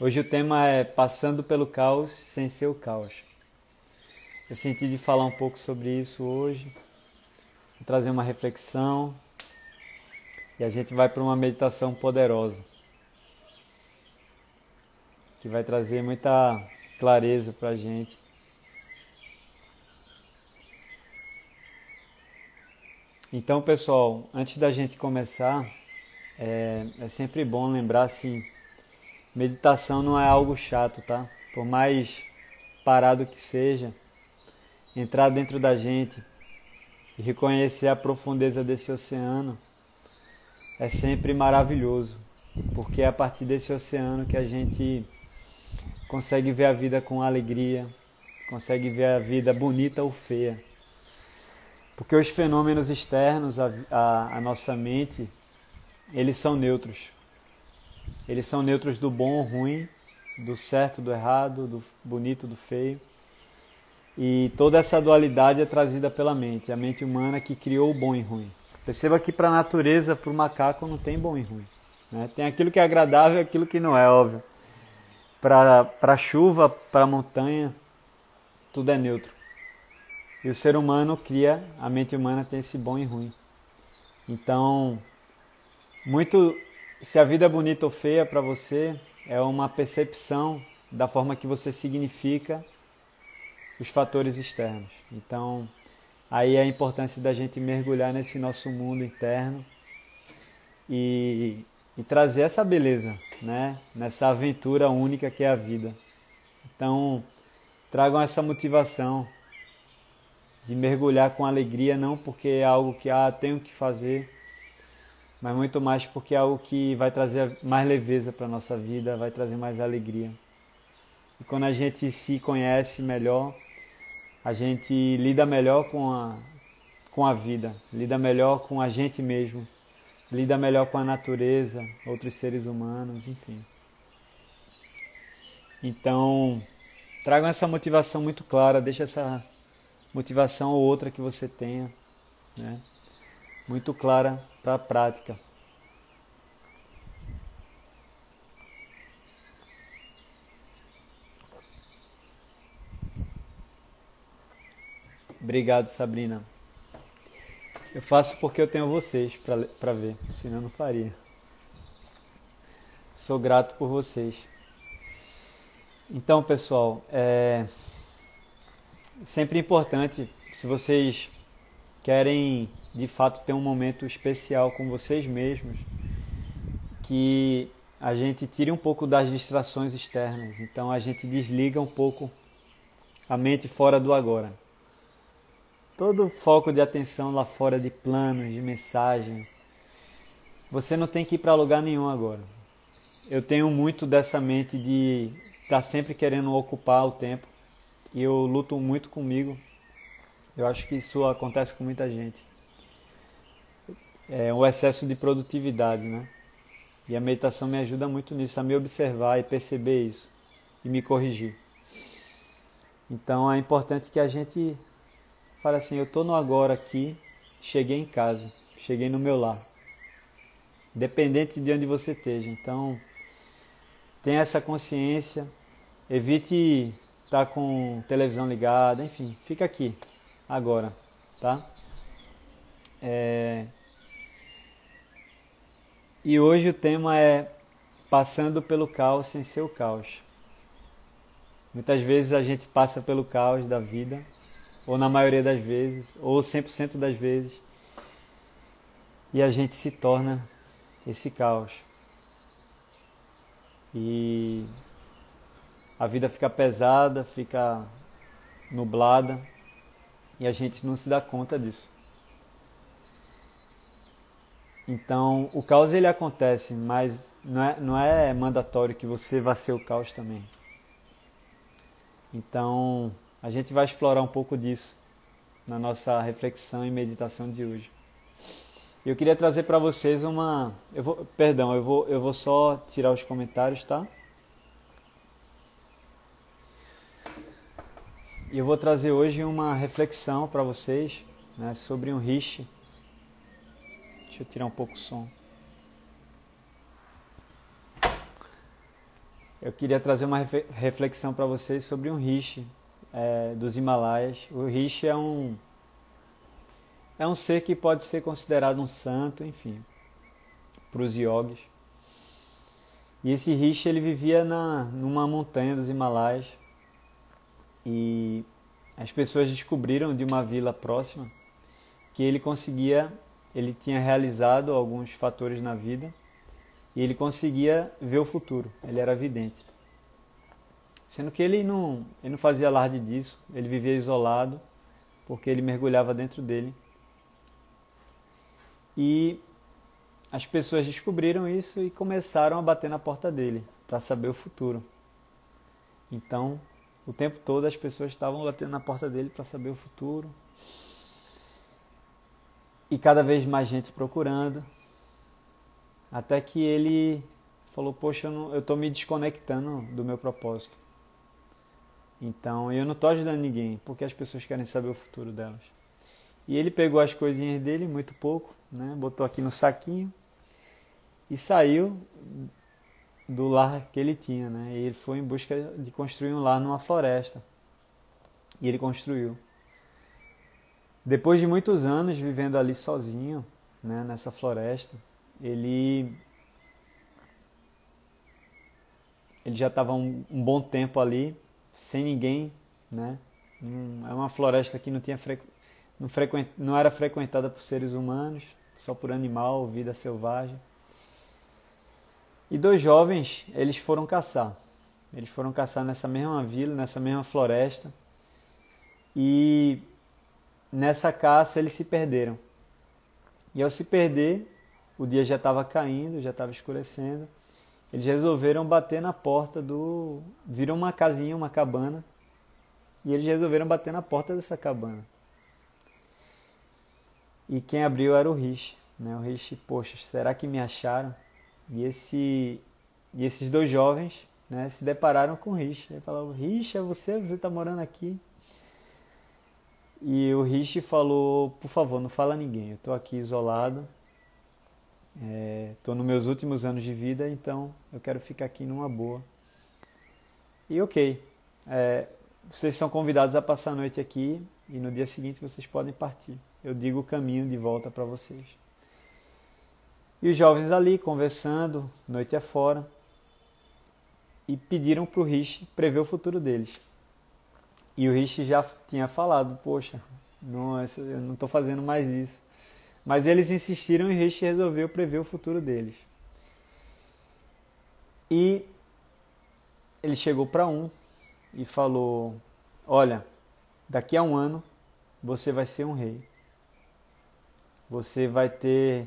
Hoje o tema é Passando pelo Caos sem ser o caos. Eu senti de falar um pouco sobre isso hoje, trazer uma reflexão e a gente vai para uma meditação poderosa que vai trazer muita clareza para a gente. Então, pessoal, antes da gente começar, é, é sempre bom lembrar assim Meditação não é algo chato, tá? Por mais parado que seja, entrar dentro da gente e reconhecer a profundeza desse oceano é sempre maravilhoso, porque é a partir desse oceano que a gente consegue ver a vida com alegria, consegue ver a vida bonita ou feia. Porque os fenômenos externos à, nossa mente, eles são neutros. Eles são neutros do bom ou ruim, do certo, do errado, do bonito, do feio. E toda essa dualidade é trazida pela mente, a mente humana que criou o bom e ruim. Perceba que para a natureza, para o macaco, não tem bom e ruim. Né? Tem aquilo que é agradável e aquilo que não é, óbvio. Para a chuva, para a montanha, tudo é neutro. E o ser humano cria, a mente humana tem esse bom e ruim. Então, muito se a vida é bonita ou feia para você, é uma percepção da forma que você significa os fatores externos. Então, aí é a importância da gente mergulhar nesse nosso mundo interno e, e trazer essa beleza, né? Nessa aventura única que é a vida. Então, tragam essa motivação de mergulhar com alegria, não porque é algo que ah, tenho que fazer, mas muito mais porque é algo que vai trazer mais leveza para a nossa vida, vai trazer mais alegria. E quando a gente se conhece melhor, a gente lida melhor com a, com a vida, lida melhor com a gente mesmo, lida melhor com a natureza, outros seres humanos, enfim. Então, tragam essa motivação muito clara, deixa essa motivação ou outra que você tenha, né? muito clara para a prática. Obrigado, Sabrina. Eu faço porque eu tenho vocês para ver, senão eu não faria. Sou grato por vocês. Então, pessoal, é sempre importante, se vocês querem de fato ter um momento especial com vocês mesmos, que a gente tire um pouco das distrações externas. Então a gente desliga um pouco a mente fora do agora. Todo foco de atenção lá fora de planos, de mensagem. Você não tem que ir para lugar nenhum agora. Eu tenho muito dessa mente de estar tá sempre querendo ocupar o tempo e eu luto muito comigo eu acho que isso acontece com muita gente. É o excesso de produtividade, né? E a meditação me ajuda muito nisso, a me observar e perceber isso e me corrigir. Então é importante que a gente fale assim: eu estou no agora aqui, cheguei em casa, cheguei no meu lar. Dependente de onde você esteja. Então, tenha essa consciência, evite estar com televisão ligada, enfim, fica aqui, agora, tá? É... E hoje o tema é passando pelo caos sem ser o caos. Muitas vezes a gente passa pelo caos da vida, ou na maioria das vezes, ou 100% das vezes, e a gente se torna esse caos. E a vida fica pesada, fica nublada, e a gente não se dá conta disso. Então, o caos ele acontece, mas não é, não é mandatório que você vá ser o caos também. Então, a gente vai explorar um pouco disso na nossa reflexão e meditação de hoje. Eu queria trazer para vocês uma, eu vou, perdão, eu vou, eu vou só tirar os comentários, tá? E eu vou trazer hoje uma reflexão para vocês né, sobre um riche. Deixa eu tirar um pouco o som. eu queria trazer uma reflexão para vocês sobre um rishi é, dos Himalaias. O rishi é um é um ser que pode ser considerado um santo, enfim, para os yogis. E esse rishi ele vivia na numa montanha dos Himalaias e as pessoas descobriram de uma vila próxima que ele conseguia, ele tinha realizado alguns fatores na vida e ele conseguia ver o futuro, ele era vidente. Sendo que ele não, ele não fazia alarde disso, ele vivia isolado, porque ele mergulhava dentro dele. E as pessoas descobriram isso e começaram a bater na porta dele para saber o futuro. Então, o tempo todo as pessoas estavam batendo na porta dele para saber o futuro. E cada vez mais gente procurando. Até que ele falou: Poxa, eu estou me desconectando do meu propósito. Então eu não estou ajudando ninguém, porque as pessoas querem saber o futuro delas. E ele pegou as coisinhas dele, muito pouco, né? botou aqui no saquinho e saiu do lar que ele tinha. Né? E ele foi em busca de construir um lar numa floresta. E ele construiu. Depois de muitos anos vivendo ali sozinho, né, nessa floresta, ele ele já estava um, um, bom tempo ali sem ninguém, né? É uma floresta que não tinha frequ, não, frequent, não era frequentada por seres humanos, só por animal, vida selvagem. E dois jovens, eles foram caçar. Eles foram caçar nessa mesma vila, nessa mesma floresta. E nessa caça eles se perderam. E ao se perder, o dia já estava caindo, já estava escurecendo. Eles resolveram bater na porta do. Viram uma casinha, uma cabana. E eles resolveram bater na porta dessa cabana. E quem abriu era o Rich. Né? O Rich, poxa, será que me acharam? E, esse, e esses dois jovens né, se depararam com o Rich. Ele falou: Rich, é você? Você está morando aqui? E o Rich falou: Por favor, não fala a ninguém. Eu estou aqui isolado Estou é, nos meus últimos anos de vida, então eu quero ficar aqui numa boa. E ok, é, vocês são convidados a passar a noite aqui e no dia seguinte vocês podem partir. Eu digo o caminho de volta para vocês. E os jovens ali conversando, noite afora, e pediram para o Rich prever o futuro deles. E o Rich já tinha falado: Poxa, não, eu não estou fazendo mais isso. Mas eles insistiram e Rich resolveu prever o futuro deles. E ele chegou para um e falou: Olha, daqui a um ano você vai ser um rei. Você vai ter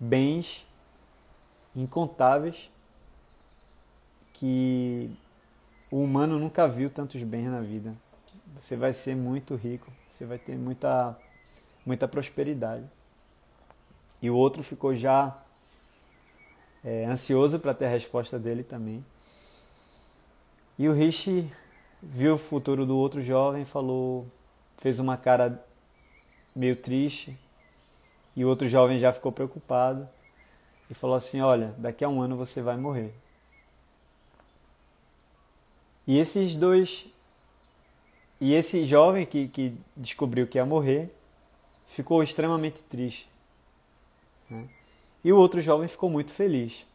bens incontáveis que o humano nunca viu tantos bens na vida. Você vai ser muito rico, você vai ter muita, muita prosperidade. E o outro ficou já é, ansioso para ter a resposta dele também. E o Rich viu o futuro do outro jovem, falou, fez uma cara meio triste. E o outro jovem já ficou preocupado e falou assim: Olha, daqui a um ano você vai morrer. E esses dois. E esse jovem que, que descobriu que ia morrer ficou extremamente triste. Né? E o outro jovem ficou muito feliz.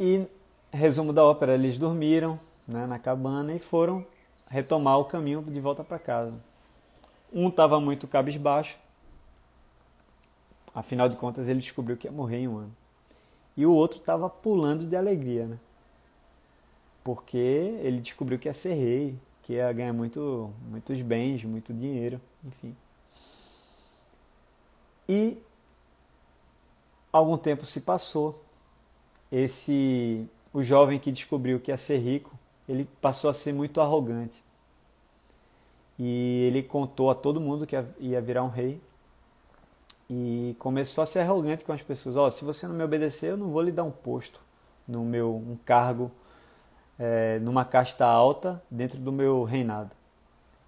E, resumo da ópera, eles dormiram né, na cabana e foram retomar o caminho de volta para casa. Um estava muito cabisbaixo, afinal de contas ele descobriu que ia morrer em um ano. E o outro estava pulando de alegria, né? Porque ele descobriu que ia ser rei, que ia ganhar muito, muitos bens, muito dinheiro, enfim. E algum tempo se passou. Esse o jovem que descobriu que ia ser rico, ele passou a ser muito arrogante. E ele contou a todo mundo que ia virar um rei. E começou a ser arrogante com as pessoas. Ó, oh, se você não me obedecer, eu não vou lhe dar um posto no meu um cargo é, numa casta alta dentro do meu reinado.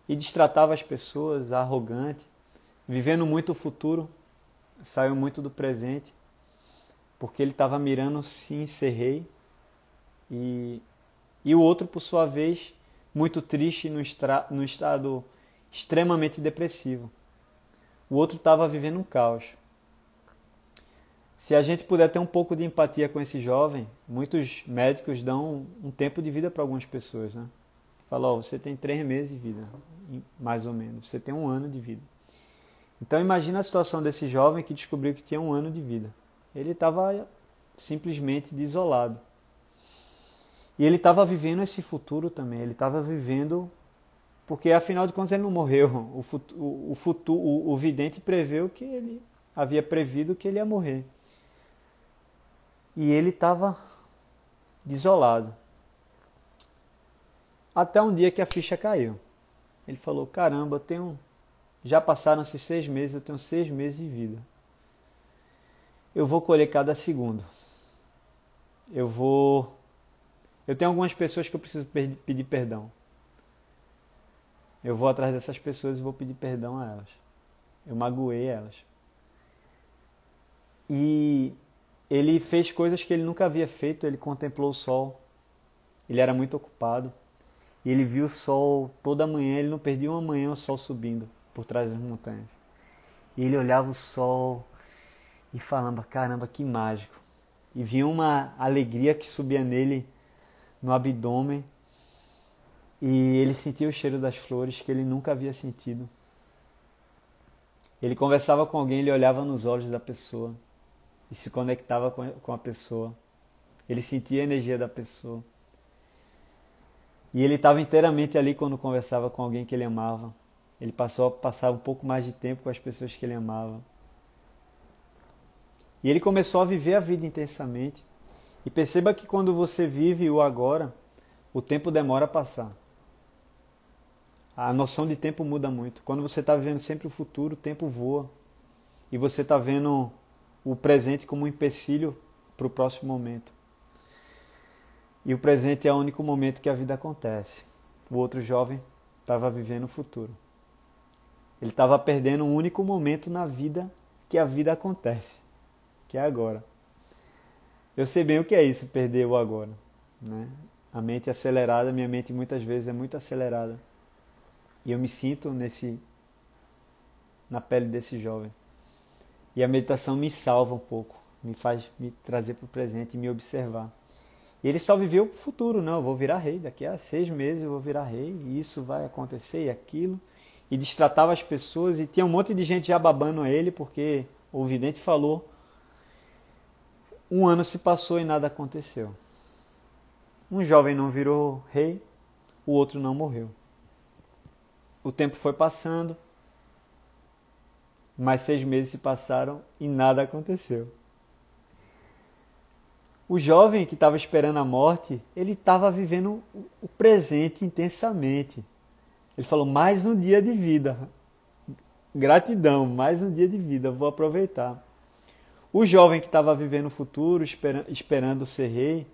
E destratava as pessoas arrogante, vivendo muito o futuro saiu muito do presente porque ele estava mirando sim ser rei. E, e o outro, por sua vez, muito triste no, estra, no estado extremamente depressivo. O outro estava vivendo um caos. Se a gente puder ter um pouco de empatia com esse jovem, muitos médicos dão um tempo de vida para algumas pessoas, né? Fala, ó, você tem três meses de vida, mais ou menos. Você tem um ano de vida. Então imagina a situação desse jovem que descobriu que tinha um ano de vida. Ele estava simplesmente desolado. E ele estava vivendo esse futuro também. Ele estava vivendo porque afinal de contas ele não morreu. O, futuro, o, futuro, o, o vidente preveu que ele havia prevido que ele ia morrer. E ele estava desolado. Até um dia que a ficha caiu. Ele falou: Caramba, eu tenho. Já passaram-se seis meses, eu tenho seis meses de vida. Eu vou colher cada segundo. Eu vou. Eu tenho algumas pessoas que eu preciso pedir perdão. Eu vou atrás dessas pessoas e vou pedir perdão a elas. Eu magoei elas. E ele fez coisas que ele nunca havia feito. Ele contemplou o sol. Ele era muito ocupado. E ele viu o sol toda manhã. Ele não perdia uma manhã o sol subindo por trás das montanhas. E ele olhava o sol e falava: caramba, que mágico. E vinha uma alegria que subia nele no abdômen e ele sentia o cheiro das flores que ele nunca havia sentido. Ele conversava com alguém, ele olhava nos olhos da pessoa e se conectava com a pessoa. Ele sentia a energia da pessoa. E ele estava inteiramente ali quando conversava com alguém que ele amava. Ele passou a passar um pouco mais de tempo com as pessoas que ele amava. E ele começou a viver a vida intensamente. E perceba que quando você vive o agora, o tempo demora a passar a noção de tempo muda muito. Quando você está vivendo sempre o futuro, o tempo voa. E você está vendo o presente como um empecilho para o próximo momento. E o presente é o único momento que a vida acontece. O outro jovem estava vivendo o futuro. Ele estava perdendo um único momento na vida que a vida acontece, que é agora. Eu sei bem o que é isso, perder o agora. Né? A mente acelerada, minha mente muitas vezes é muito acelerada. E eu me sinto nesse na pele desse jovem. E a meditação me salva um pouco, me faz me trazer para o presente e me observar. E ele só viveu o futuro, não, eu vou virar rei, daqui a seis meses eu vou virar rei, e isso vai acontecer e aquilo. E destratava as pessoas, e tinha um monte de gente já babando ele, porque o vidente falou. Um ano se passou e nada aconteceu. Um jovem não virou rei, o outro não morreu. O tempo foi passando, mais seis meses se passaram e nada aconteceu. O jovem que estava esperando a morte, ele estava vivendo o presente intensamente. Ele falou: mais um dia de vida. Gratidão, mais um dia de vida, vou aproveitar. O jovem que estava vivendo o futuro, esperando ser rei,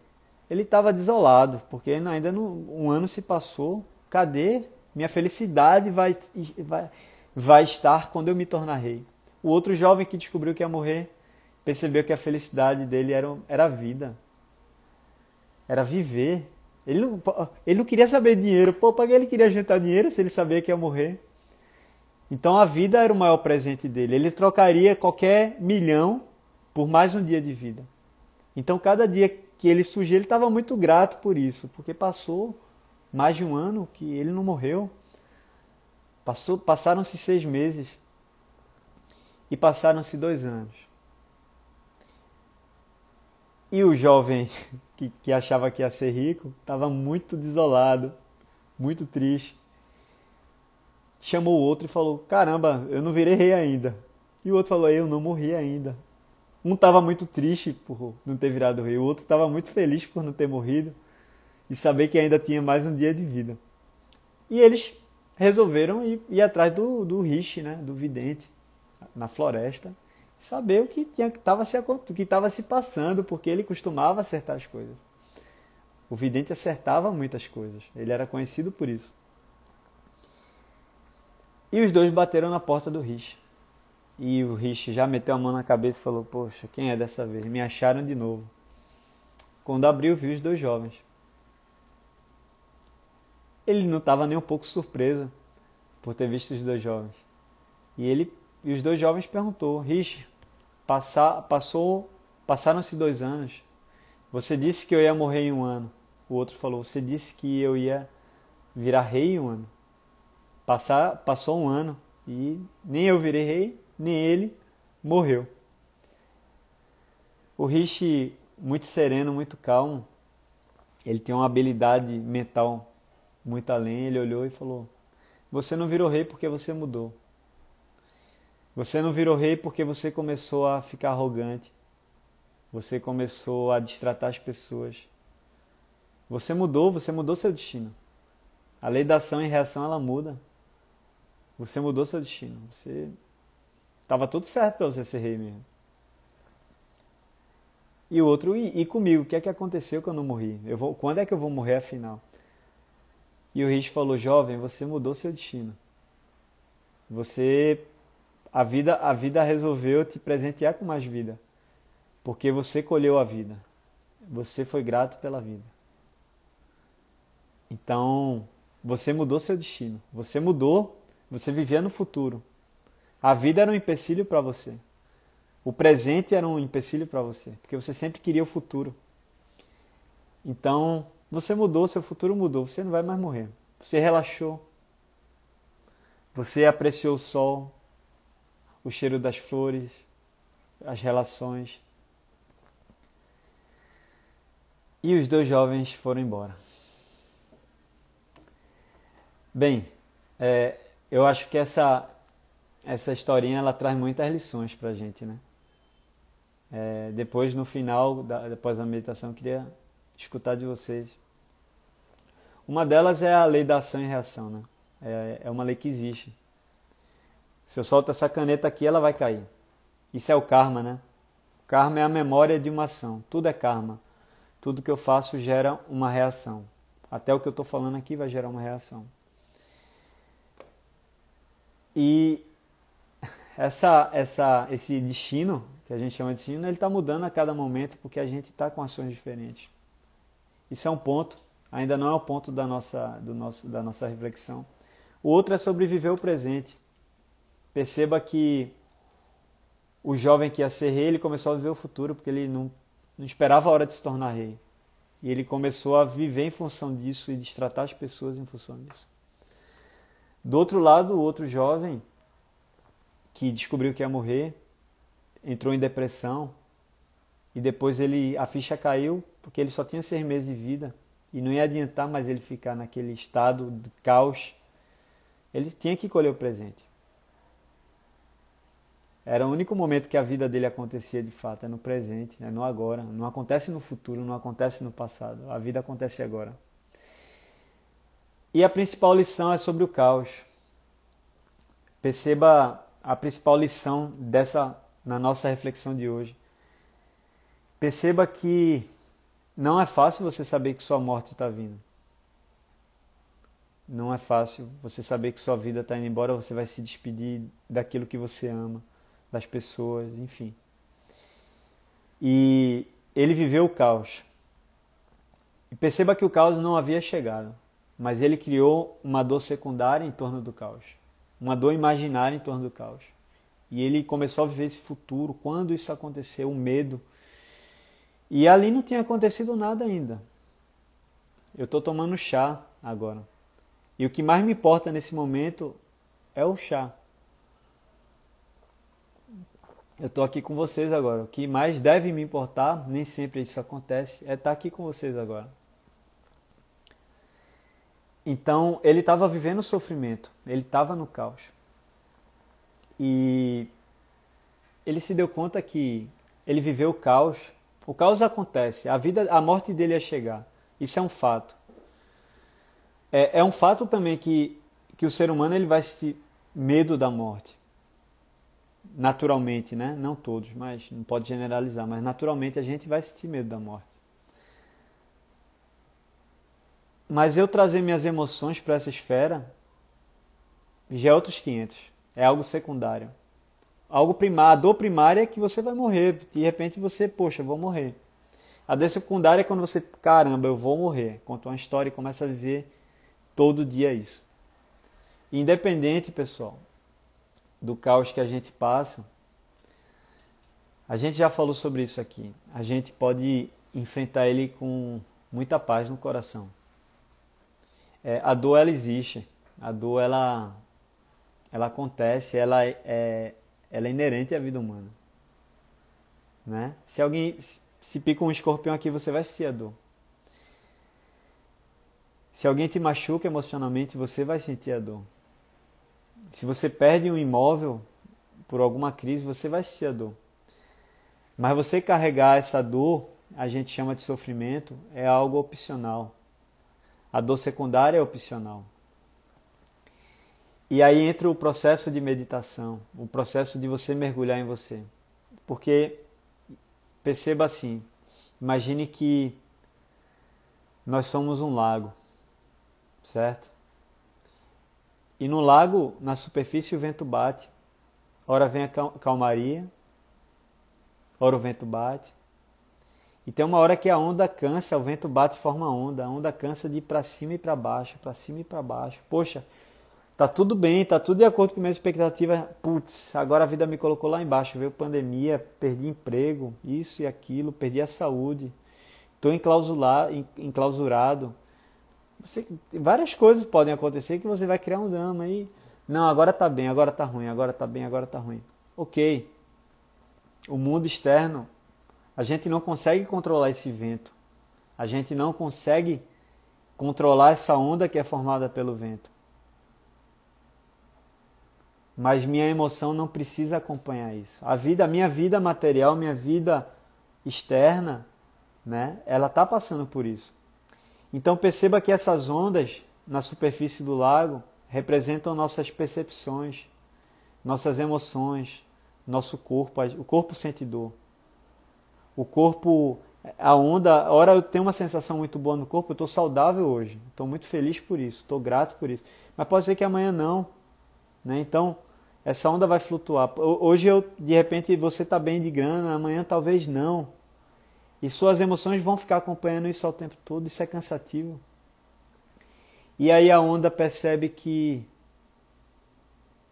ele estava desolado, porque ainda não, um ano se passou. Cadê minha felicidade vai, vai, vai estar quando eu me tornar rei. O outro jovem que descobriu que ia morrer percebeu que a felicidade dele era, era a vida. Era viver. Ele não, ele não queria saber dinheiro. Pô, para que ele queria juntar dinheiro se ele sabia que ia morrer? Então a vida era o maior presente dele. Ele trocaria qualquer milhão por mais um dia de vida. Então cada dia que ele surgia, ele estava muito grato por isso, porque passou mais de um ano que ele não morreu. Passou, passaram-se seis meses e passaram-se dois anos. E o jovem que, que achava que ia ser rico estava muito desolado, muito triste. Chamou o outro e falou: Caramba, eu não virei rei ainda. E o outro falou: Eu não morri ainda. Um estava muito triste por não ter virado rei, o outro estava muito feliz por não ter morrido e saber que ainda tinha mais um dia de vida. E eles resolveram ir, ir atrás do, do Rishi, né, do vidente, na floresta, saber o que estava se, que se passando, porque ele costumava acertar as coisas. O vidente acertava muitas coisas, ele era conhecido por isso. E os dois bateram na porta do Rishi. E o Rich já meteu a mão na cabeça e falou: Poxa, quem é dessa vez? Me acharam de novo. Quando abriu, viu os dois jovens. Ele não estava nem um pouco surpreso por ter visto os dois jovens. E ele e os dois jovens perguntou: Rich, passar, passou, passaram-se dois anos. Você disse que eu ia morrer em um ano. O outro falou: Você disse que eu ia virar rei em um ano. Passar, passou um ano e nem eu virei rei, nem ele morreu. O Rishi, muito sereno, muito calmo, ele tem uma habilidade mental muito além. Ele olhou e falou: Você não virou rei porque você mudou. Você não virou rei porque você começou a ficar arrogante. Você começou a distratar as pessoas. Você mudou, você mudou seu destino. A lei da ação e reação ela muda. Você mudou seu destino. Você estava tudo certo para você ser rei mesmo. E o outro, e, e, comigo, o que é que aconteceu que eu não morri? Eu vou, quando é que eu vou morrer afinal? E o Rich falou: "Jovem, você mudou seu destino. Você a vida a vida resolveu te presentear com mais vida, porque você colheu a vida. Você foi grato pela vida. Então, você mudou seu destino. Você mudou, você vivia no futuro. A vida era um empecilho para você. O presente era um empecilho para você, porque você sempre queria o futuro. Então, você mudou, seu futuro mudou, você não vai mais morrer. Você relaxou. Você apreciou o sol, o cheiro das flores, as relações. E os dois jovens foram embora. Bem, é, eu acho que essa, essa historinha ela traz muitas lições para a gente, né? É, depois, no final, da, depois da meditação, eu queria escutar de vocês. Uma delas é a lei da ação e reação, né? É, é uma lei que existe. Se eu solto essa caneta aqui, ela vai cair. Isso é o karma, né? O karma é a memória de uma ação. Tudo é karma. Tudo que eu faço gera uma reação. Até o que eu estou falando aqui vai gerar uma reação. E essa, essa, esse destino, que a gente chama de destino, ele está mudando a cada momento porque a gente está com ações diferentes. Isso é um ponto, ainda não é o ponto da nossa, do nosso, da nossa reflexão. O outro é sobre viver o presente. Perceba que o jovem que ia ser rei, ele começou a viver o futuro porque ele não, não esperava a hora de se tornar rei. E ele começou a viver em função disso e destratar as pessoas em função disso. Do outro lado, o outro jovem que descobriu que ia morrer, entrou em depressão e depois ele a ficha caiu porque ele só tinha seis meses de vida e não ia adiantar mais ele ficar naquele estado de caos. Ele tinha que colher o presente. Era o único momento que a vida dele acontecia de fato, é no presente, é no agora. Não acontece no futuro, não acontece no passado. A vida acontece agora. E a principal lição é sobre o caos. Perceba a principal lição dessa na nossa reflexão de hoje. Perceba que não é fácil você saber que sua morte está vindo. Não é fácil você saber que sua vida está indo embora, você vai se despedir daquilo que você ama, das pessoas, enfim. E ele viveu o caos. E perceba que o caos não havia chegado mas ele criou uma dor secundária em torno do caos, uma dor imaginária em torno do caos. E ele começou a viver esse futuro, quando isso aconteceu, o medo. E ali não tinha acontecido nada ainda. Eu estou tomando chá agora. E o que mais me importa nesse momento é o chá. Eu estou aqui com vocês agora. O que mais deve me importar, nem sempre isso acontece, é estar aqui com vocês agora. Então ele estava vivendo o sofrimento, ele estava no caos. E ele se deu conta que ele viveu o caos. O caos acontece, a vida, a morte dele ia chegar. Isso é um fato. É, é um fato também que, que o ser humano ele vai sentir medo da morte. Naturalmente, né? Não todos, mas não pode generalizar, mas naturalmente a gente vai sentir medo da morte. Mas eu trazer minhas emoções para essa esfera já é outros 500. É algo secundário. algo primário, a dor primária é que você vai morrer. De repente você, poxa, vou morrer. A dor secundária é quando você, caramba, eu vou morrer. Conta uma história e começa a viver todo dia isso. Independente, pessoal, do caos que a gente passa, a gente já falou sobre isso aqui. A gente pode enfrentar ele com muita paz no coração. É, a dor ela existe, a dor ela, ela acontece, ela é, ela é inerente à vida humana. Né? Se alguém se pica um escorpião aqui, você vai sentir a dor. Se alguém te machuca emocionalmente, você vai sentir a dor. Se você perde um imóvel por alguma crise, você vai sentir a dor. Mas você carregar essa dor, a gente chama de sofrimento, é algo opcional. A dor secundária é opcional. E aí entra o processo de meditação, o processo de você mergulhar em você. Porque perceba assim, imagine que nós somos um lago, certo? E no lago, na superfície, o vento bate. Ora vem a calmaria, ora o vento bate. E tem uma hora que a onda cansa, o vento bate e forma onda. A onda cansa de ir para cima e para baixo, para cima e para baixo. Poxa, tá tudo bem, tá tudo de acordo com minha expectativa. Putz, agora a vida me colocou lá embaixo. Veio pandemia, perdi emprego, isso e aquilo, perdi a saúde. Estou enclausurado. Você, várias coisas podem acontecer que você vai criar um drama aí. Não, agora tá bem, agora tá ruim, agora tá bem, agora tá ruim. Ok o mundo externo, a gente não consegue controlar esse vento. A gente não consegue controlar essa onda que é formada pelo vento. Mas minha emoção não precisa acompanhar isso. A vida, minha vida material, minha vida externa, né, ela está passando por isso. Então perceba que essas ondas na superfície do lago representam nossas percepções, nossas emoções, nosso corpo, o corpo sente dor. O corpo, a onda, hora eu tenho uma sensação muito boa no corpo, eu estou saudável hoje, estou muito feliz por isso, estou grato por isso. Mas pode ser que amanhã não, né? Então essa onda vai flutuar. Hoje eu, de repente, você está bem de grana, amanhã talvez não. E suas emoções vão ficar acompanhando isso ao tempo todo, isso é cansativo. E aí a onda percebe que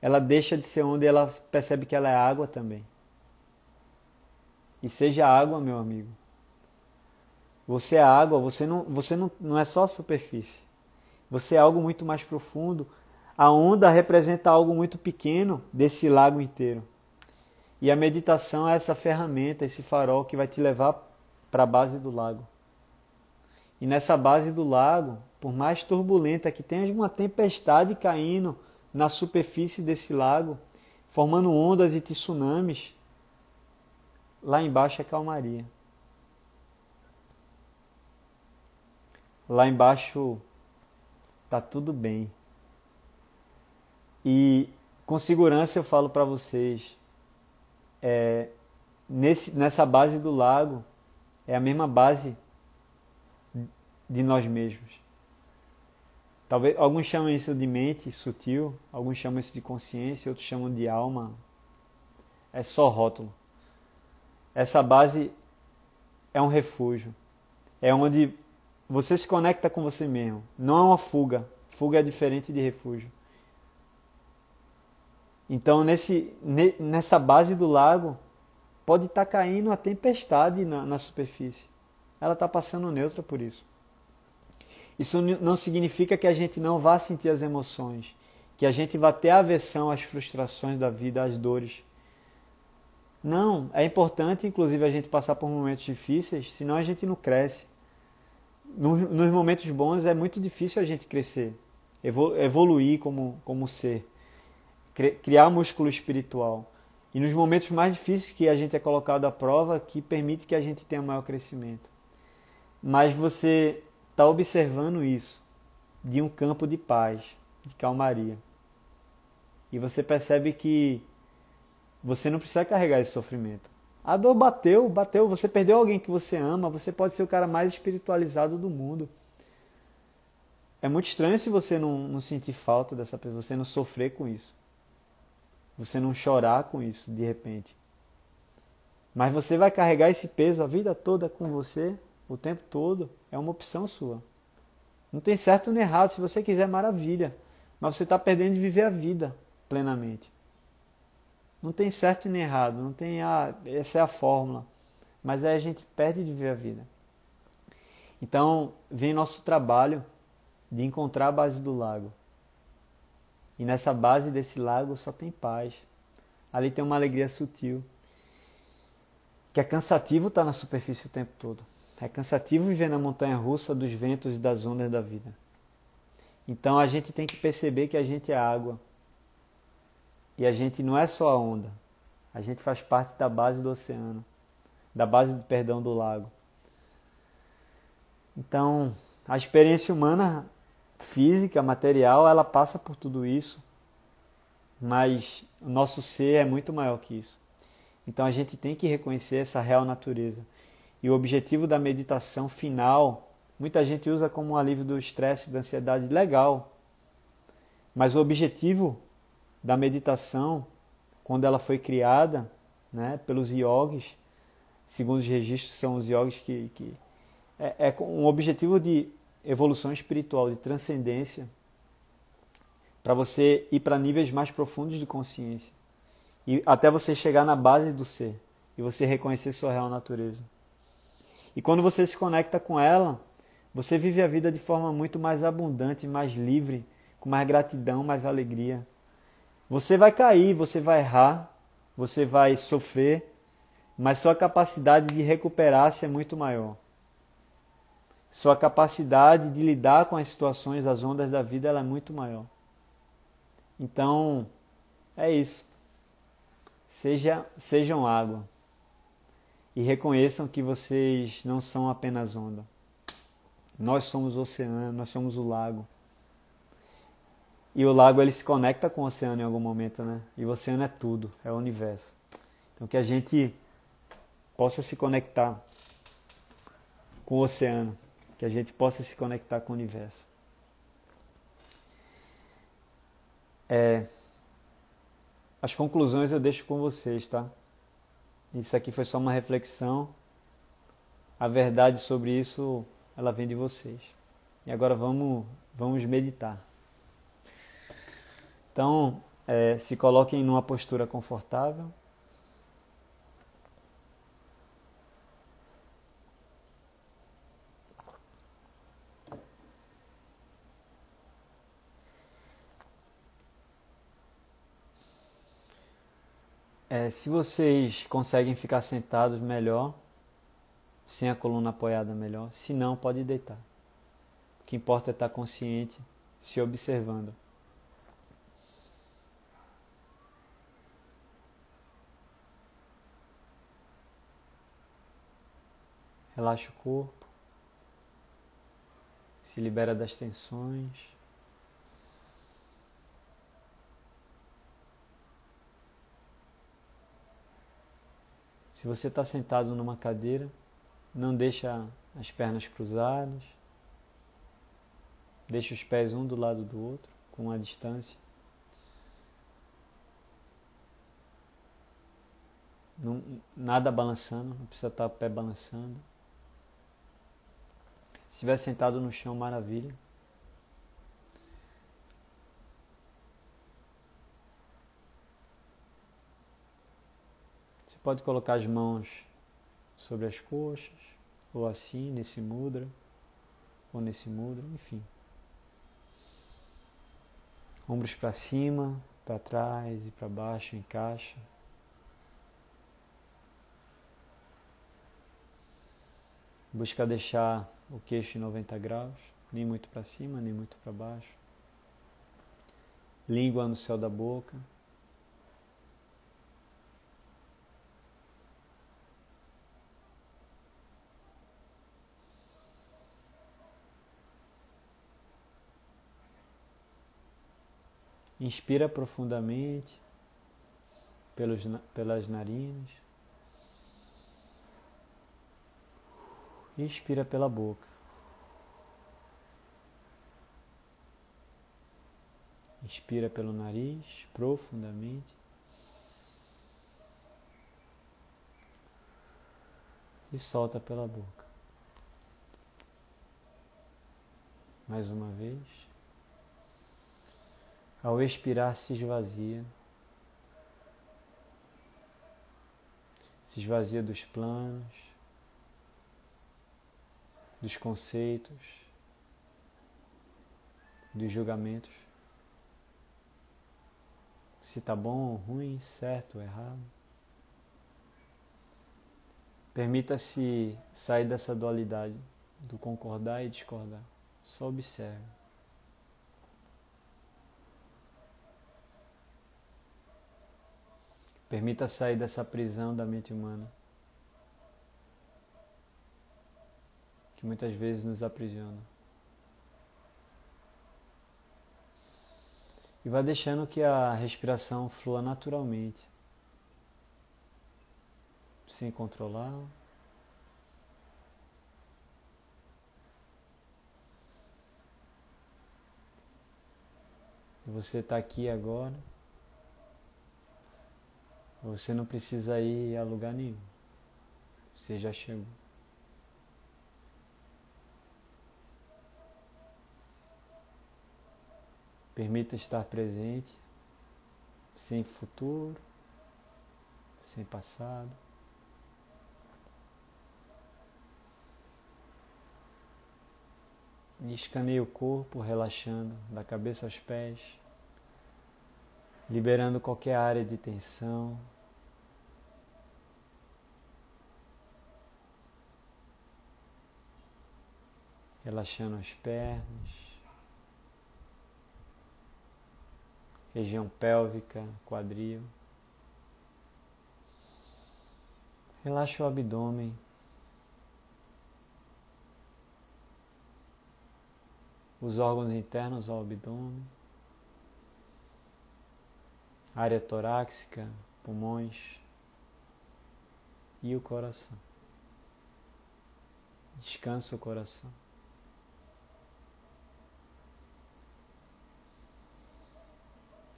ela deixa de ser onda e ela percebe que ela é água também. E seja água, meu amigo. Você é água, você não, você não, não é só superfície. Você é algo muito mais profundo. A onda representa algo muito pequeno desse lago inteiro. E a meditação é essa ferramenta, esse farol que vai te levar para a base do lago. E nessa base do lago, por mais turbulenta que tenha uma tempestade caindo, na superfície desse lago, formando ondas e tsunamis. Lá embaixo é calmaria. Lá embaixo tá tudo bem. E com segurança eu falo para vocês, é, nesse, nessa base do lago é a mesma base de nós mesmos. Talvez alguns chamam isso de mente sutil, alguns chamam isso de consciência, outros chamam de alma. É só rótulo. Essa base é um refúgio. É onde você se conecta com você mesmo. Não é uma fuga. Fuga é diferente de refúgio. Então, nesse, nessa base do lago, pode estar tá caindo a tempestade na, na superfície. Ela está passando neutra por isso. Isso não significa que a gente não vá sentir as emoções, que a gente vá ter aversão às frustrações da vida, às dores. Não, é importante, inclusive, a gente passar por momentos difíceis, senão a gente não cresce. Nos momentos bons é muito difícil a gente crescer, evoluir como, como ser, criar músculo espiritual. E nos momentos mais difíceis que a gente é colocado à prova, que permite que a gente tenha maior crescimento. Mas você está observando isso de um campo de paz, de calmaria. E você percebe que você não precisa carregar esse sofrimento. A dor bateu, bateu, você perdeu alguém que você ama, você pode ser o cara mais espiritualizado do mundo. É muito estranho se você não, não sentir falta dessa pessoa, você não sofrer com isso. Você não chorar com isso de repente. Mas você vai carregar esse peso a vida toda com você, o tempo todo. É uma opção sua. Não tem certo nem errado. Se você quiser, maravilha. Mas você está perdendo de viver a vida plenamente. Não tem certo nem errado. Não tem, ah, essa é a fórmula. Mas aí a gente perde de viver a vida. Então, vem nosso trabalho de encontrar a base do lago. E nessa base desse lago só tem paz. Ali tem uma alegria sutil. Que é cansativo estar na superfície o tempo todo. É cansativo viver na montanha russa dos ventos e das ondas da vida. Então a gente tem que perceber que a gente é água. E a gente não é só a onda. A gente faz parte da base do oceano, da base, perdão, do lago. Então, a experiência humana física, material, ela passa por tudo isso, mas o nosso ser é muito maior que isso. Então a gente tem que reconhecer essa real natureza. E o objetivo da meditação final, muita gente usa como um alívio do estresse, da ansiedade, legal. Mas o objetivo da meditação, quando ela foi criada né, pelos yogis, segundo os registros, são os yogis que, que é, é um objetivo de evolução espiritual, de transcendência, para você ir para níveis mais profundos de consciência e até você chegar na base do ser e você reconhecer sua real natureza. E quando você se conecta com ela, você vive a vida de forma muito mais abundante, mais livre, com mais gratidão, mais alegria. Você vai cair, você vai errar, você vai sofrer, mas sua capacidade de recuperar-se é muito maior. Sua capacidade de lidar com as situações, as ondas da vida, ela é muito maior. Então, é isso. Seja, sejam água e reconheçam que vocês não são apenas onda. Nós somos o oceano, nós somos o lago. E o lago ele se conecta com o oceano em algum momento, né? E o oceano é tudo, é o universo. Então que a gente possa se conectar com o oceano, que a gente possa se conectar com o universo. É, as conclusões eu deixo com vocês, tá? Isso aqui foi só uma reflexão. A verdade sobre isso, ela vem de vocês. E agora vamos, vamos meditar. Então, é, se coloquem numa postura confortável. É, se vocês conseguem ficar sentados melhor, sem a coluna apoiada melhor, se não, pode deitar. O que importa é estar consciente, se observando. Relaxa o corpo, se libera das tensões. Se você está sentado numa cadeira, não deixa as pernas cruzadas. Deixa os pés um do lado do outro, com a distância. Não, nada balançando, não precisa estar o pé balançando. Se estiver sentado no chão, maravilha. Pode colocar as mãos sobre as coxas, ou assim, nesse mudra, ou nesse mudra, enfim. Ombros para cima, para trás e para baixo, encaixa. Busca deixar o queixo em 90 graus, nem muito para cima, nem muito para baixo. Língua no céu da boca. Inspira profundamente pelos, pelas narinas. Inspira pela boca. Inspira pelo nariz profundamente. E solta pela boca. Mais uma vez. Ao expirar, se esvazia. Se esvazia dos planos, dos conceitos, dos julgamentos. Se tá bom ruim, certo errado. Permita-se sair dessa dualidade do concordar e discordar. Só observe. Permita sair dessa prisão da mente humana, que muitas vezes nos aprisiona. E vá deixando que a respiração flua naturalmente sem controlar. Você está aqui agora. Você não precisa ir a lugar nenhum. Você já chegou. Permita estar presente, sem futuro, sem passado. E escaneie o corpo, relaxando da cabeça aos pés, liberando qualquer área de tensão. Relaxando as pernas, região pélvica, quadril. Relaxa o abdômen. os órgãos internos ao abdômen, área torácica, pulmões e o coração. Descansa o coração.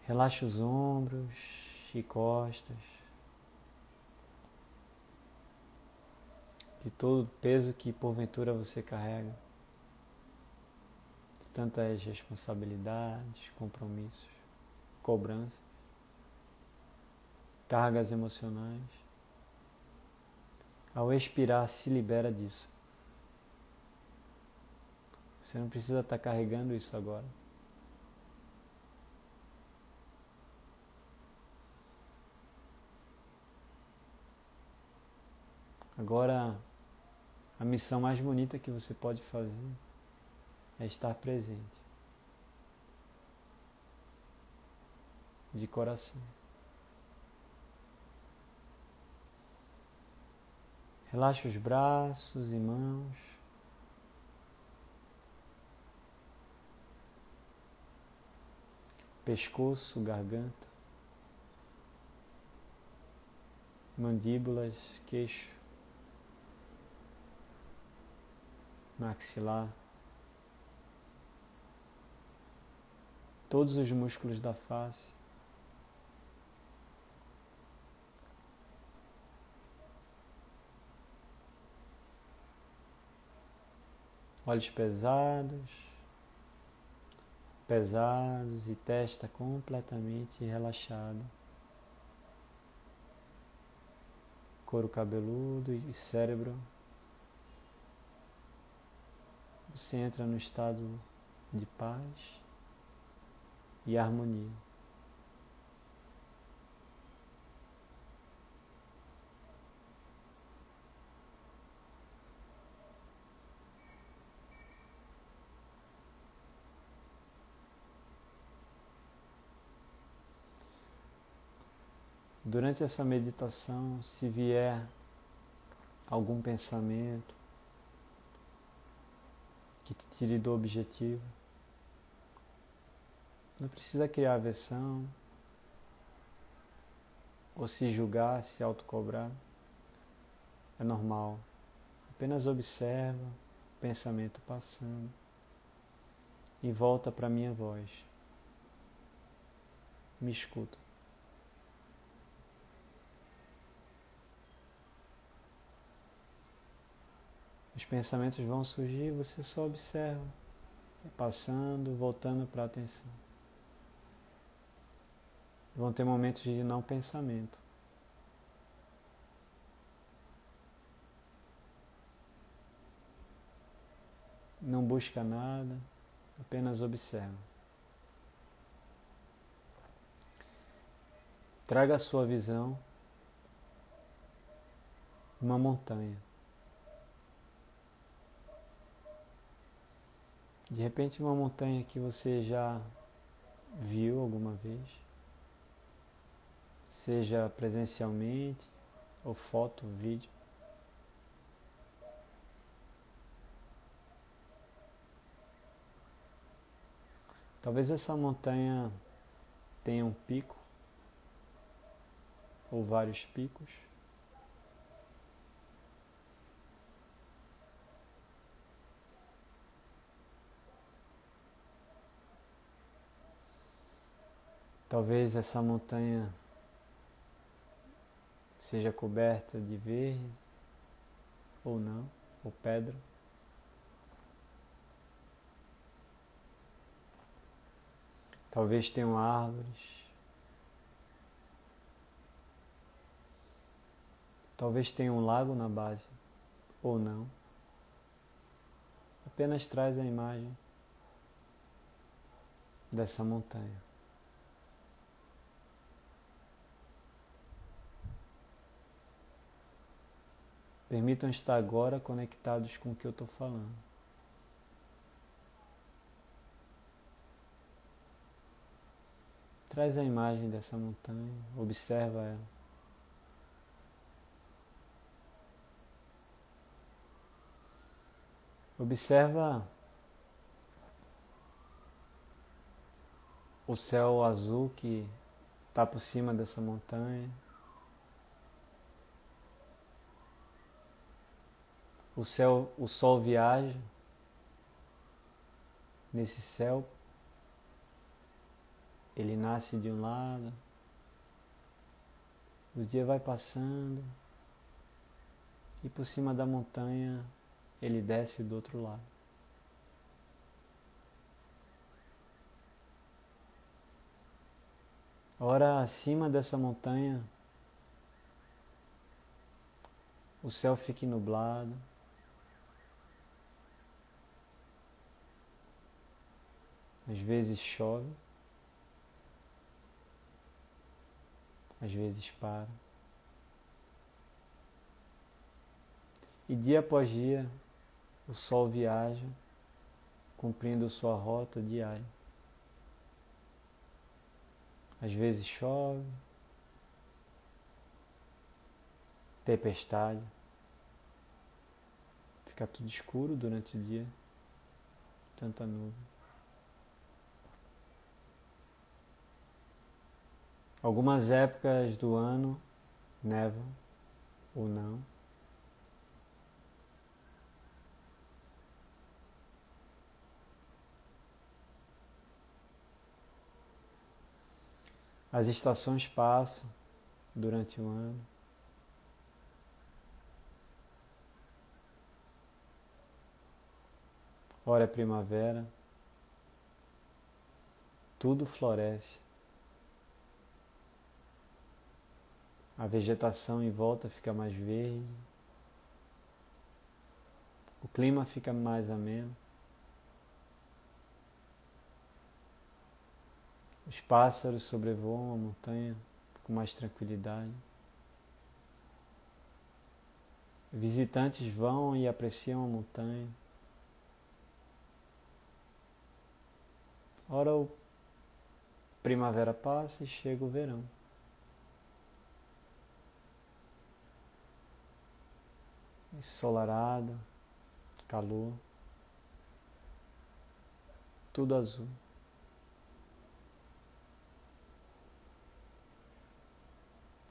Relaxa os ombros e costas. De todo o peso que porventura você carrega tantas responsabilidades, compromissos, cobranças, cargas emocionais. Ao expirar, se libera disso. Você não precisa estar carregando isso agora. Agora, a missão mais bonita que você pode fazer é estar presente. De coração. Relaxa os braços e mãos. Pescoço, garganta. Mandíbulas, queixo. Maxilar. todos os músculos da face. Olhos pesados, pesados e testa completamente relaxada. Couro cabeludo e cérebro. Você entra no estado de paz e harmonia. Durante essa meditação, se vier algum pensamento que te tire do objetivo, não precisa criar aversão ou se julgar, se autocobrar. É normal. Apenas observa o pensamento passando e volta para a minha voz. Me escuta. Os pensamentos vão surgir, você só observa, passando, voltando para a atenção. Vão ter momentos de não pensamento. Não busca nada, apenas observa. Traga a sua visão uma montanha. De repente, uma montanha que você já viu alguma vez, seja presencialmente ou foto, vídeo. Talvez essa montanha tenha um pico ou vários picos. Talvez essa montanha seja coberta de verde ou não, ou pedra. Talvez tenham árvores. Talvez tenha um lago na base, ou não. Apenas traz a imagem dessa montanha. Permitam estar agora conectados com o que eu estou falando. Traz a imagem dessa montanha, observa ela. Observa o céu azul que está por cima dessa montanha. O céu, o sol viaja nesse céu. Ele nasce de um lado, o dia vai passando e por cima da montanha ele desce do outro lado. Ora, acima dessa montanha, o céu fica nublado. Às vezes chove, às vezes para. E dia após dia o sol viaja, cumprindo sua rota diária. Às vezes chove, tempestade, fica tudo escuro durante o dia, tanta nuvem. Algumas épocas do ano nevam ou não. As estações passam durante o ano. Ora é primavera, tudo floresce. A vegetação em volta fica mais verde, o clima fica mais ameno. Os pássaros sobrevoam a montanha com mais tranquilidade. Visitantes vão e apreciam a montanha. Ora, o primavera passa e chega o verão. Ensolarado, calor, tudo azul.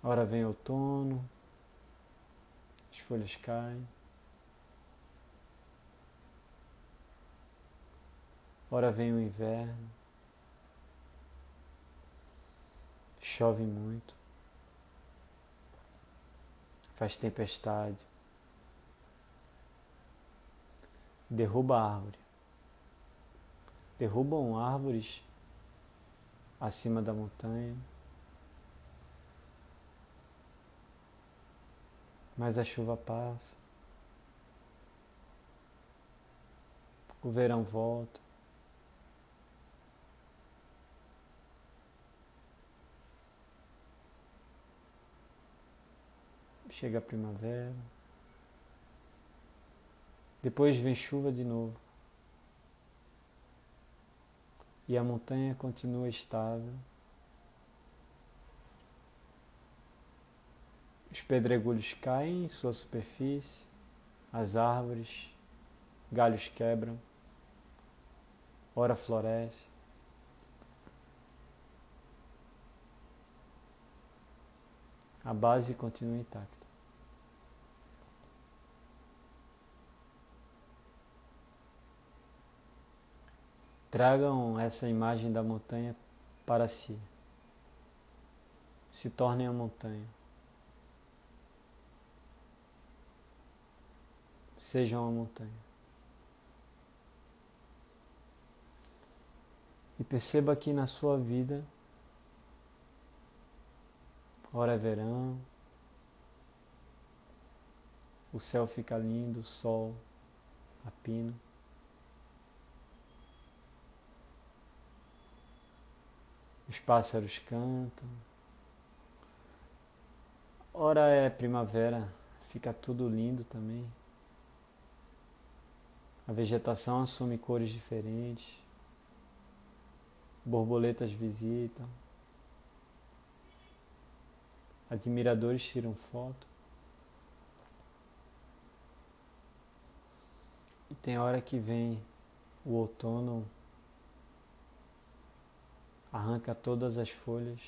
Ora vem outono, as folhas caem. Ora vem o inverno, chove muito, faz tempestade. Derruba a árvore. Derrubam árvores acima da montanha. Mas a chuva passa. O verão volta. Chega a primavera. Depois vem chuva de novo. E a montanha continua estável. Os pedregulhos caem em sua superfície, as árvores, galhos quebram, ora floresce. A base continua intacta. Tragam essa imagem da montanha para si. Se tornem a montanha. Sejam a montanha. E perceba que na sua vida, ora é verão, o céu fica lindo, o sol, a pino. Os pássaros cantam. Ora é primavera, fica tudo lindo também. A vegetação assume cores diferentes. Borboletas visitam. Admiradores tiram foto. E tem hora que vem o outono arranca todas as folhas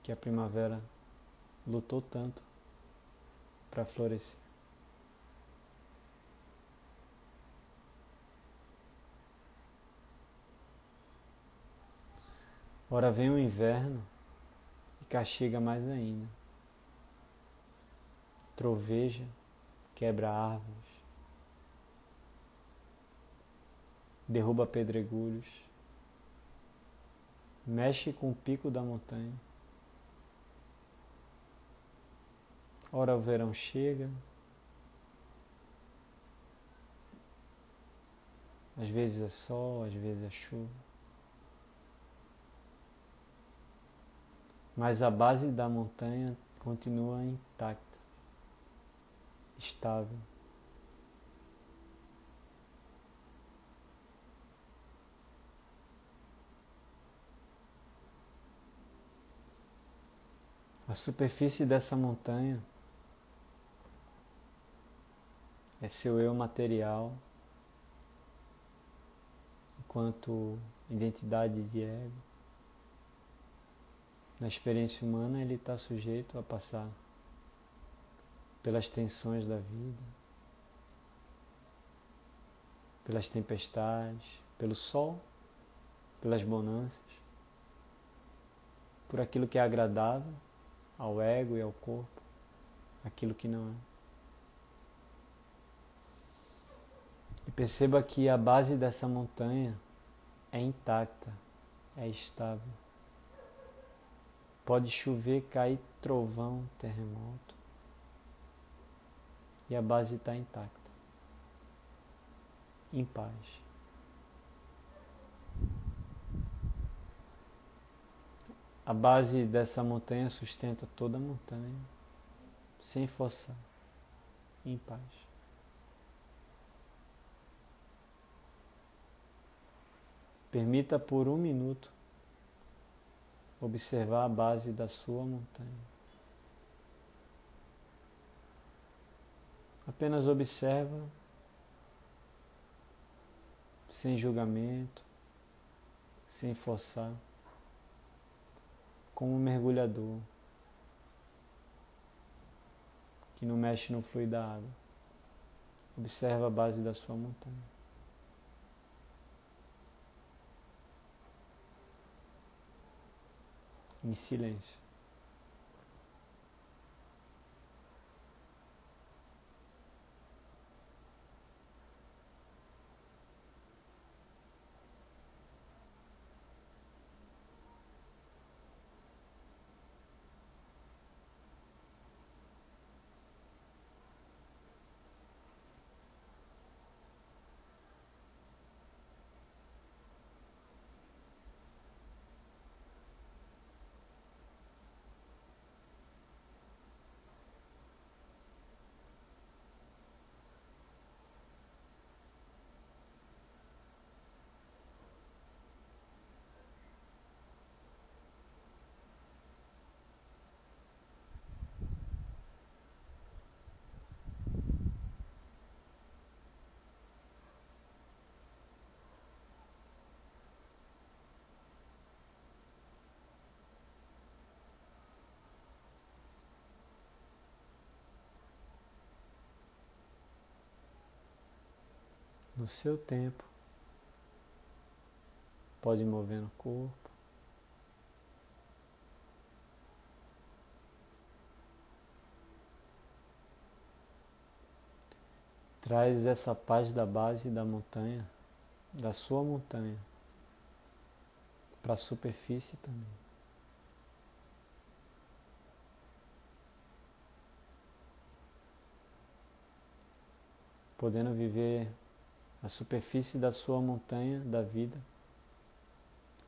que a primavera lutou tanto para florescer. Ora vem o inverno e castiga mais ainda. Troveja, quebra árvores, derruba pedregulhos mexe com o pico da montanha. Ora o verão chega, às vezes é sol, às vezes é chuva. Mas a base da montanha continua intacta, estável. A superfície dessa montanha é seu eu material, enquanto identidade de ego. Na experiência humana, ele está sujeito a passar pelas tensões da vida, pelas tempestades, pelo sol, pelas bonanças, por aquilo que é agradável ao ego e ao corpo aquilo que não é. E perceba que a base dessa montanha é intacta, é estável. Pode chover, cair trovão, terremoto. E a base está intacta, em paz. A base dessa montanha sustenta toda a montanha, sem forçar, em paz. Permita por um minuto observar a base da sua montanha. Apenas observa, sem julgamento, sem forçar como um mergulhador que não mexe no fluido da água. Observa a base da sua montanha. Em silêncio. No seu tempo. Pode mover no corpo. Traz essa paz da base da montanha, da sua montanha, para a superfície também. Podendo viver a superfície da sua montanha da vida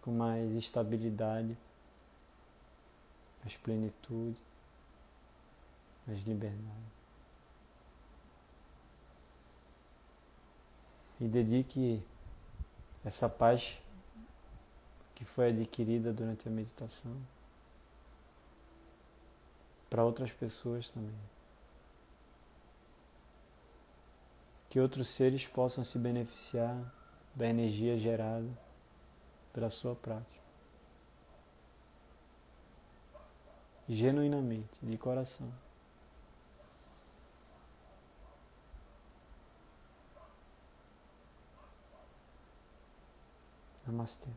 com mais estabilidade, mais plenitude, mais liberdade. E dedique essa paz que foi adquirida durante a meditação para outras pessoas também. Que outros seres possam se beneficiar da energia gerada pela sua prática. Genuinamente, de coração. Namastê.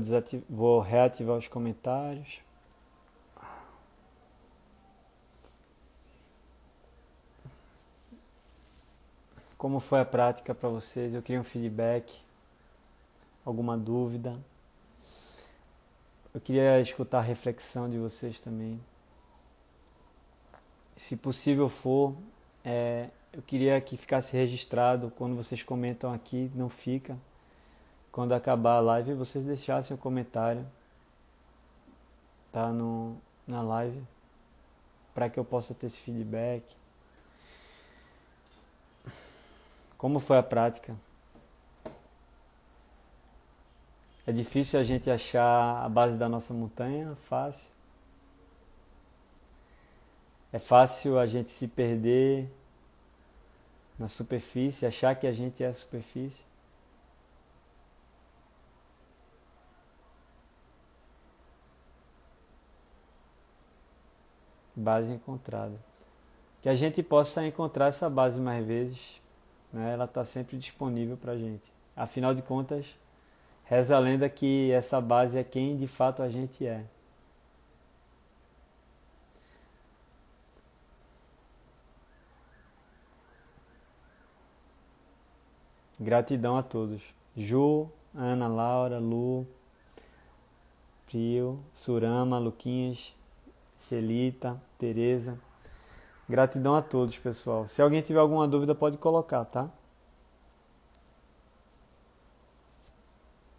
Vou, vou reativar os comentários. Como foi a prática para vocês? Eu queria um feedback, alguma dúvida. Eu queria escutar a reflexão de vocês também. Se possível for, é, eu queria que ficasse registrado quando vocês comentam aqui, não fica. Quando acabar a live, vocês deixassem o comentário tá no, na live para que eu possa ter esse feedback. Como foi a prática? É difícil a gente achar a base da nossa montanha? Fácil. É fácil a gente se perder na superfície, achar que a gente é a superfície. Base encontrada. Que a gente possa encontrar essa base mais vezes né? ela está sempre disponível para a gente. Afinal de contas, reza a lenda que essa base é quem de fato a gente é. Gratidão a todos. Ju, Ana, Laura, Lu, Prio, Surama, Luquinhas, Celita, Tereza. Gratidão a todos, pessoal. Se alguém tiver alguma dúvida, pode colocar, tá?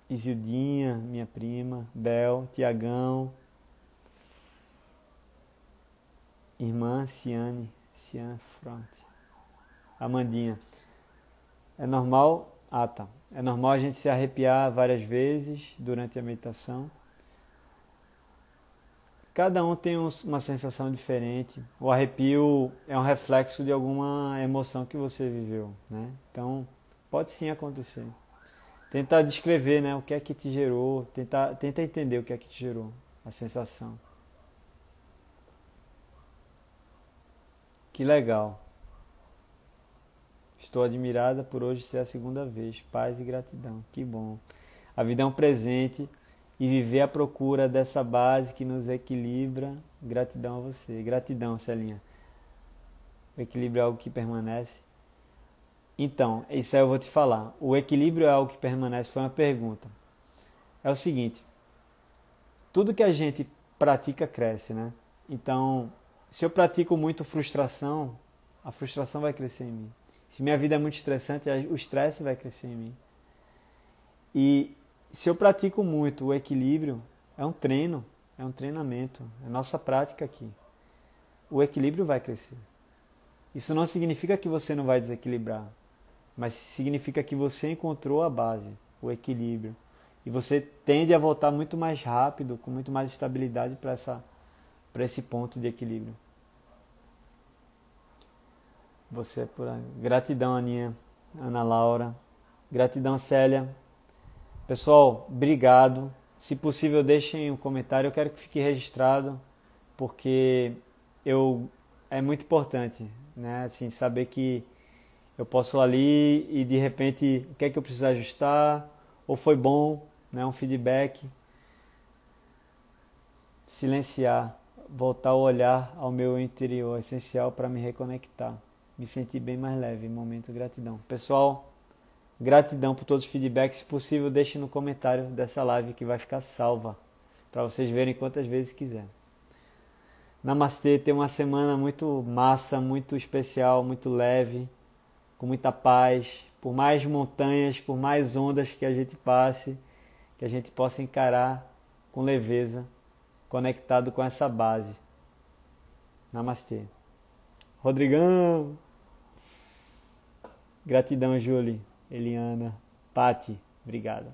Isildinha, minha prima, Bel, Tiagão, irmã Ciane, Ciane Front, Amandinha. É normal, ah tá, é normal a gente se arrepiar várias vezes durante a meditação. Cada um tem uma sensação diferente. O arrepio é um reflexo de alguma emoção que você viveu, né? Então, pode sim acontecer. Tenta descrever, né, o que é que te gerou, tenta, tenta entender o que é que te gerou a sensação. Que legal. Estou admirada por hoje ser a segunda vez. Paz e gratidão. Que bom. A vida é um presente e viver à procura dessa base que nos equilibra. Gratidão a você. Gratidão, Celinha. O equilíbrio é algo que permanece. Então, isso aí eu vou te falar. O equilíbrio é algo que permanece foi uma pergunta. É o seguinte: tudo que a gente pratica cresce, né? Então, se eu pratico muito frustração, a frustração vai crescer em mim. Se minha vida é muito estressante, o estresse vai crescer em mim. E se eu pratico muito o equilíbrio, é um treino, é um treinamento, é nossa prática aqui. O equilíbrio vai crescer. Isso não significa que você não vai desequilibrar, mas significa que você encontrou a base, o equilíbrio. E você tende a voltar muito mais rápido, com muito mais estabilidade para essa para esse ponto de equilíbrio. Você é por aí. Gratidão, Aninha, Ana Laura. Gratidão, Célia. Pessoal, obrigado. Se possível, deixem um comentário. Eu quero que fique registrado, porque eu é muito importante, né? Assim, saber que eu posso ali e de repente o que é que eu preciso ajustar, ou foi bom, né? Um feedback. Silenciar, voltar o olhar ao meu interior, essencial para me reconectar, me sentir bem mais leve. Momento gratidão. Pessoal, Gratidão por todos os feedbacks. Se possível, deixe no comentário dessa live que vai ficar salva para vocês verem quantas vezes quiser. Namastê, tenha uma semana muito massa, muito especial, muito leve, com muita paz. Por mais montanhas, por mais ondas que a gente passe, que a gente possa encarar com leveza, conectado com essa base. Namastê. Rodrigão! Gratidão, Julie. Eliana, Pati, obrigado.